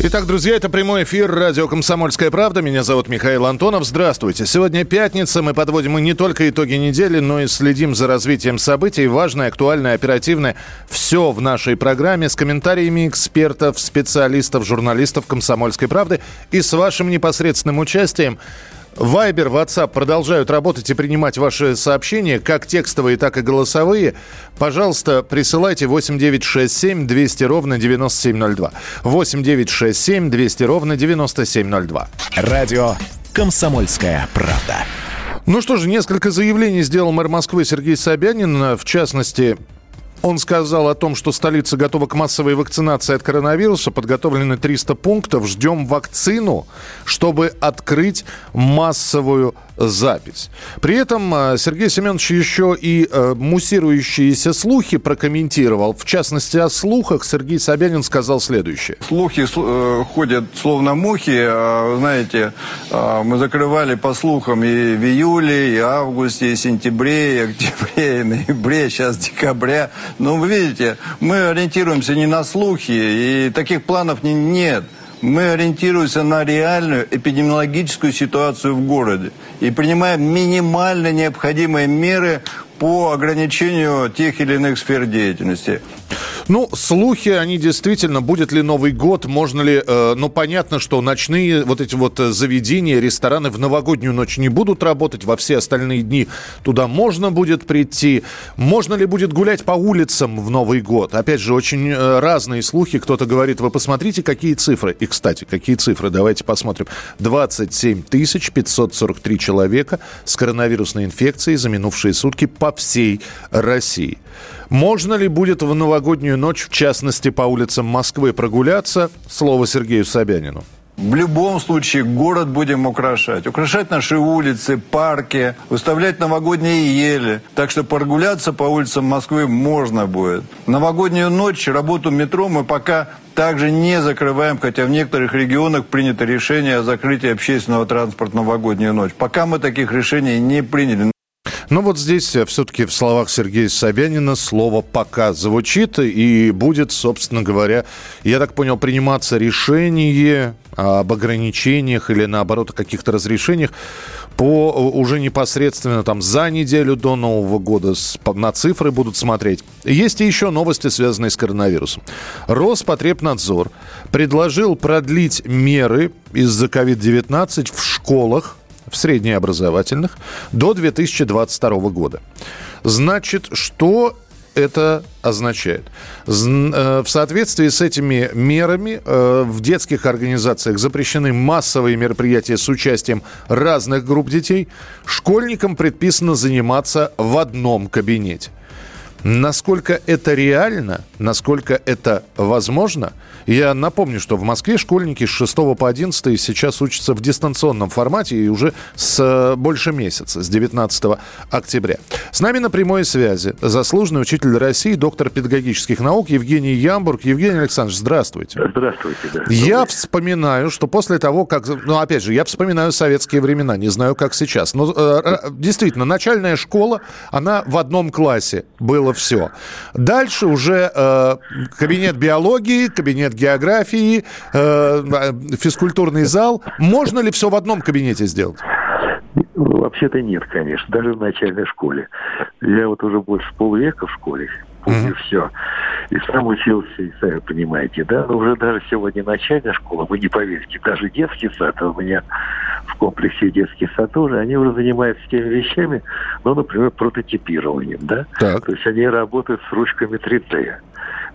Итак, друзья, это прямой эфир радио «Комсомольская правда». Меня зовут Михаил Антонов. Здравствуйте. Сегодня пятница. Мы подводим не только итоги недели, но и следим за развитием событий. Важное, актуальное, оперативное. Все в нашей программе с комментариями экспертов, специалистов, журналистов «Комсомольской правды» и с вашим непосредственным участием. Вайбер, WhatsApp продолжают работать и принимать ваши сообщения, как текстовые, так и голосовые. Пожалуйста, присылайте 8967 200 ровно 9702. 8967 200 ровно 9702. Радио «Комсомольская правда». Ну что же, несколько заявлений сделал мэр Москвы Сергей Собянин. В частности, он сказал о том, что столица готова к массовой вакцинации от коронавируса. Подготовлены 300 пунктов. Ждем вакцину, чтобы открыть массовую запись. При этом э, Сергей Семенович еще и э, муссирующиеся слухи прокомментировал. В частности, о слухах Сергей Собянин сказал следующее. Слухи э, ходят словно мухи. А, знаете, мы закрывали по слухам и в июле, и августе, и сентябре, и октябре, и ноябре, сейчас декабря. Но вы видите, мы ориентируемся не на слухи, и таких планов не, нет. Мы ориентируемся на реальную эпидемиологическую ситуацию в городе и принимаем минимально необходимые меры по ограничению тех или иных сфер деятельности. Ну, слухи, они действительно, будет ли Новый год, можно ли, э, ну, понятно, что ночные вот эти вот э, заведения, рестораны в новогоднюю ночь не будут работать, во все остальные дни туда можно будет прийти. Можно ли будет гулять по улицам в Новый год? Опять же, очень э, разные слухи. Кто-то говорит, вы посмотрите, какие цифры. И, кстати, какие цифры, давайте посмотрим. 27 тысяч 543 человека с коронавирусной инфекцией за минувшие сутки по всей России. Можно ли будет в новогоднюю ночь, в частности, по улицам Москвы прогуляться? Слово Сергею Собянину. В любом случае город будем украшать. Украшать наши улицы, парки, выставлять новогодние ели. Так что прогуляться по улицам Москвы можно будет. Новогоднюю ночь работу метро мы пока также не закрываем, хотя в некоторых регионах принято решение о закрытии общественного транспорта новогоднюю ночь. Пока мы таких решений не приняли. Но вот здесь э, все-таки в словах Сергея Собянина слово «пока» звучит, и будет, собственно говоря, я так понял, приниматься решение об ограничениях или, наоборот, о каких-то разрешениях по э, уже непосредственно там за неделю до Нового года на цифры будут смотреть. Есть и еще новости, связанные с коронавирусом. Роспотребнадзор предложил продлить меры из-за COVID-19 в школах в среднеобразовательных до 2022 года. Значит, что это означает? Э, в соответствии с этими мерами э, в детских организациях запрещены массовые мероприятия с участием разных групп детей. Школьникам предписано заниматься в одном кабинете. Насколько это реально, насколько это возможно, я напомню, что в Москве школьники с 6 по 11 сейчас учатся в дистанционном формате и уже с э, больше месяца, с 19 октября. С нами на прямой связи заслуженный учитель России, доктор педагогических наук Евгений Ямбург. Евгений Александрович, здравствуйте. Здравствуйте. Да. Я вспоминаю, что после того, как... Ну, опять же, я вспоминаю советские времена, не знаю, как сейчас. Но э, действительно, начальная школа, она в одном классе было все. Дальше уже э, кабинет биологии, кабинет географии, э, физкультурный зал. Можно ли все в одном кабинете сделать? Ну, вообще-то нет, конечно, даже в начальной школе. Я вот уже больше полвека в школе, mm-hmm. все. И сам учился, и сами понимаете, да, но уже даже сегодня начальная школа, вы не поверите, даже детский сад, а у меня в комплексе детский сад тоже, они уже занимаются теми вещами, ну, например, прототипированием, да? Так. То есть они работают с ручками 3D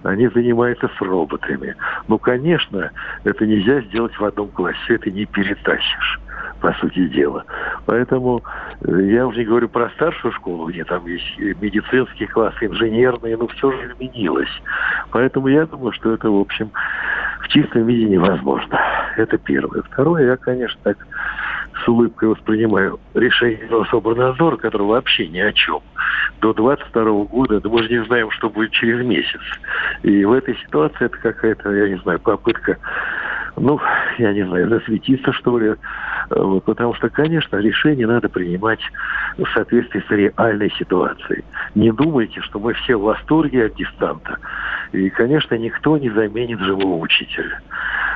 они занимаются с роботами. Ну, конечно, это нельзя сделать в одном классе, это не перетащишь по сути дела. Поэтому э, я уже не говорю про старшую школу, где там есть медицинский класс, инженерный, но все же изменилось. Поэтому я думаю, что это, в общем, в чистом виде невозможно. Это первое. Второе, я, конечно, так с улыбкой воспринимаю решение Рособорнадзора, которое вообще ни о чем. до 22 года, да мы же не знаем, что будет через месяц. И в этой ситуации это какая-то, я не знаю, попытка ну, я не знаю, засветиться, что ли. Вот, потому что, конечно, решение надо принимать в соответствии с реальной ситуацией. Не думайте, что мы все в восторге от дистанта. И, конечно, никто не заменит живого учителя.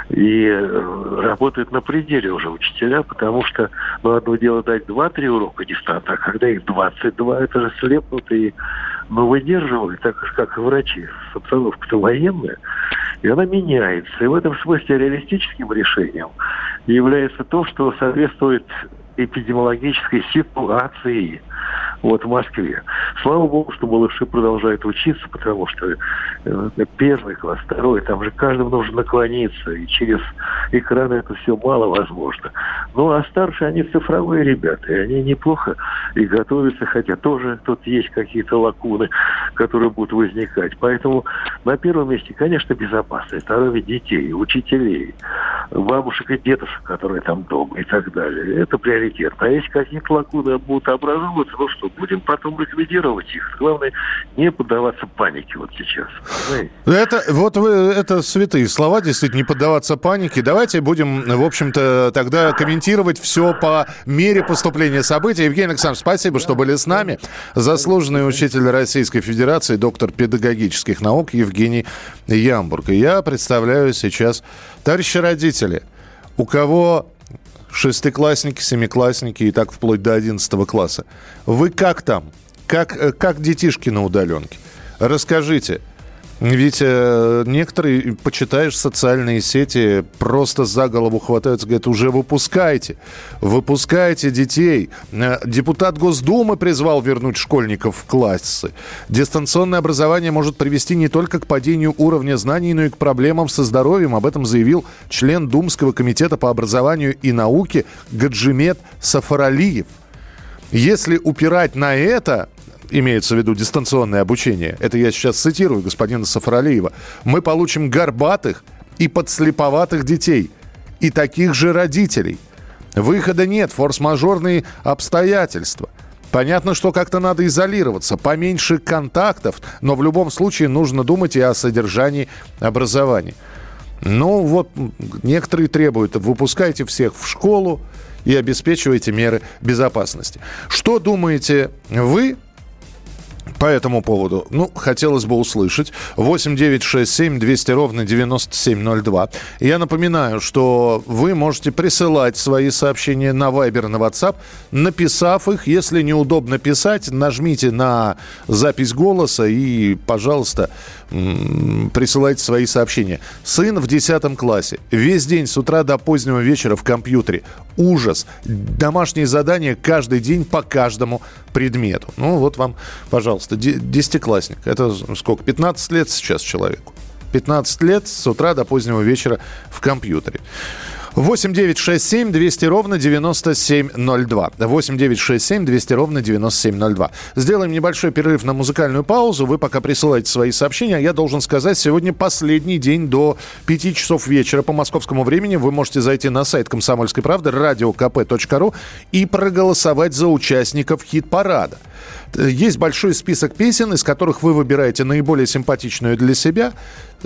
И э, работают на пределе уже учителя, потому что ну, одно дело дать 2-3 урока дистанта, а когда их 22, это же слепнутые но выдерживают, так же, как и врачи. Обстановка-то военная, и она меняется. И в этом смысле реалистическим решением является то, что соответствует эпидемиологической ситуации вот в Москве. Слава богу, что малыши продолжают учиться, потому что э, первый класс, второй, там же каждому нужно наклониться, и через экраны это все мало возможно. Ну, а старшие, они цифровые ребята, и они неплохо и готовятся, хотя тоже тут есть какие-то лакуны, которые будут возникать. Поэтому на первом месте, конечно, безопасность, здоровье детей, учителей, бабушек и дедушек, которые там дома и так далее. Это приоритет. А если какие-то лакуны будут образовываться, ну что, будем потом ликвидировать их. Главное, не поддаваться панике вот сейчас. Знаете? Это, вот вы, это святые слова, действительно, не поддаваться панике. Давайте будем, в общем-то, тогда комментировать все по мере поступления событий. Евгений Александрович, спасибо, что были с нами. Заслуженный учитель Российской Федерации, доктор педагогических наук Евгений Ямбург. И я представляю сейчас, товарищи родители, у кого шестиклассники, семиклассники и так вплоть до одиннадцатого класса. Вы как там? Как, э, как детишки на удаленке? Расскажите – ведь э, некоторые, почитаешь социальные сети, просто за голову хватаются, говорят, уже выпускайте, выпускайте детей. Э, депутат Госдумы призвал вернуть школьников в классы. Дистанционное образование может привести не только к падению уровня знаний, но и к проблемам со здоровьем. Об этом заявил член Думского комитета по образованию и науке Гаджимет Сафаралиев. Если упирать на это, имеется в виду дистанционное обучение, это я сейчас цитирую господина Сафаралиева, мы получим горбатых и подслеповатых детей, и таких же родителей. Выхода нет, форс-мажорные обстоятельства. Понятно, что как-то надо изолироваться, поменьше контактов, но в любом случае нужно думать и о содержании образования. Ну вот, некоторые требуют, выпускайте всех в школу и обеспечивайте меры безопасности. Что думаете вы по этому поводу, ну, хотелось бы услышать. 8 9 6 7 200 ровно 9702. Я напоминаю, что вы можете присылать свои сообщения на Viber, на WhatsApp, написав их. Если неудобно писать, нажмите на запись голоса и, пожалуйста, присылайте свои сообщения. Сын в 10 классе. Весь день с утра до позднего вечера в компьютере. Ужас. Домашние задания каждый день по каждому предмету. Ну, вот вам, пожалуйста, десятиклассник. Это сколько? 15 лет сейчас человеку. 15 лет с утра до позднего вечера в компьютере. 8 9 6 7 200 ровно 9702. 8 9 6 7 200 ровно 9702. Сделаем небольшой перерыв на музыкальную паузу. Вы пока присылаете свои сообщения. Я должен сказать, сегодня последний день до 5 часов вечера по московскому времени. Вы можете зайти на сайт «Комсомольской правды» радиокп.ру и проголосовать за участников хит-парада. Есть большой список песен, из которых вы выбираете наиболее симпатичную для себя,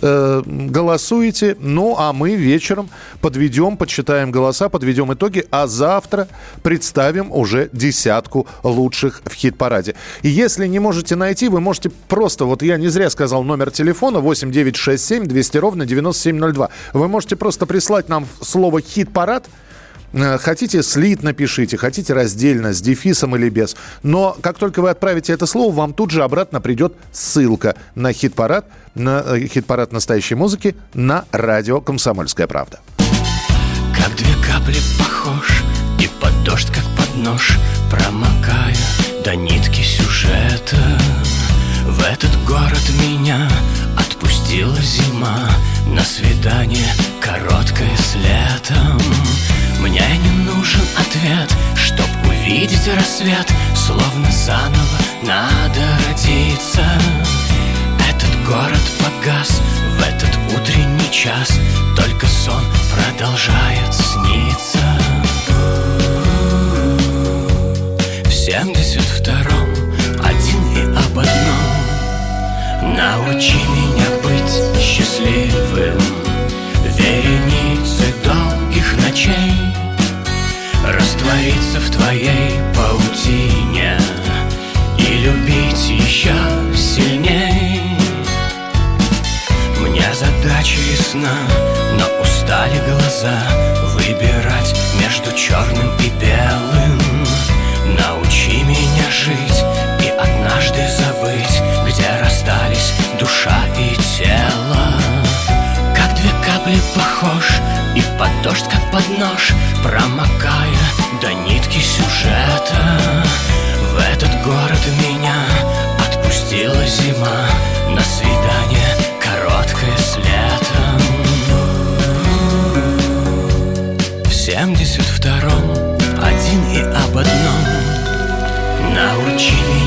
э, голосуете. Ну, а мы вечером подведем, подсчитаем голоса, подведем итоги, а завтра представим уже десятку лучших в хит-параде. И если не можете найти, вы можете просто, вот я не зря сказал номер телефона 8967 200 ровно 9702. Вы можете просто прислать нам слово «хит-парад», Э, хотите слит напишите, хотите раздельно, с дефисом или без. Но как только вы отправите это слово, вам тут же обратно придет ссылка на хит-парад, на э, хит-парад настоящей музыки на радио «Комсомольская правда». Как две капли похож и под дождь, как под нож, промокая до нитки сюжета. В этот город меня отпустила зима На свидание короткое с летом. Мне не нужен ответ, чтоб увидеть рассвет Словно заново надо родиться. Этот город погас в этот утренний час Только сон продолжает сниться. В семьдесят втором один и раствориться в твоей паутине И любить еще сильней. Мне задача ясна, но устали глаза Выбирать между черным и белым. Научи меня жить и однажды забыть Где расстались душа и тело. Как две капли похож и под дождь, как под нож Промокая до нитки сюжета. В этот город меня Отпустила зима. На свидание короткое с летом. В семьдесят втором Один и об одном. Научи меня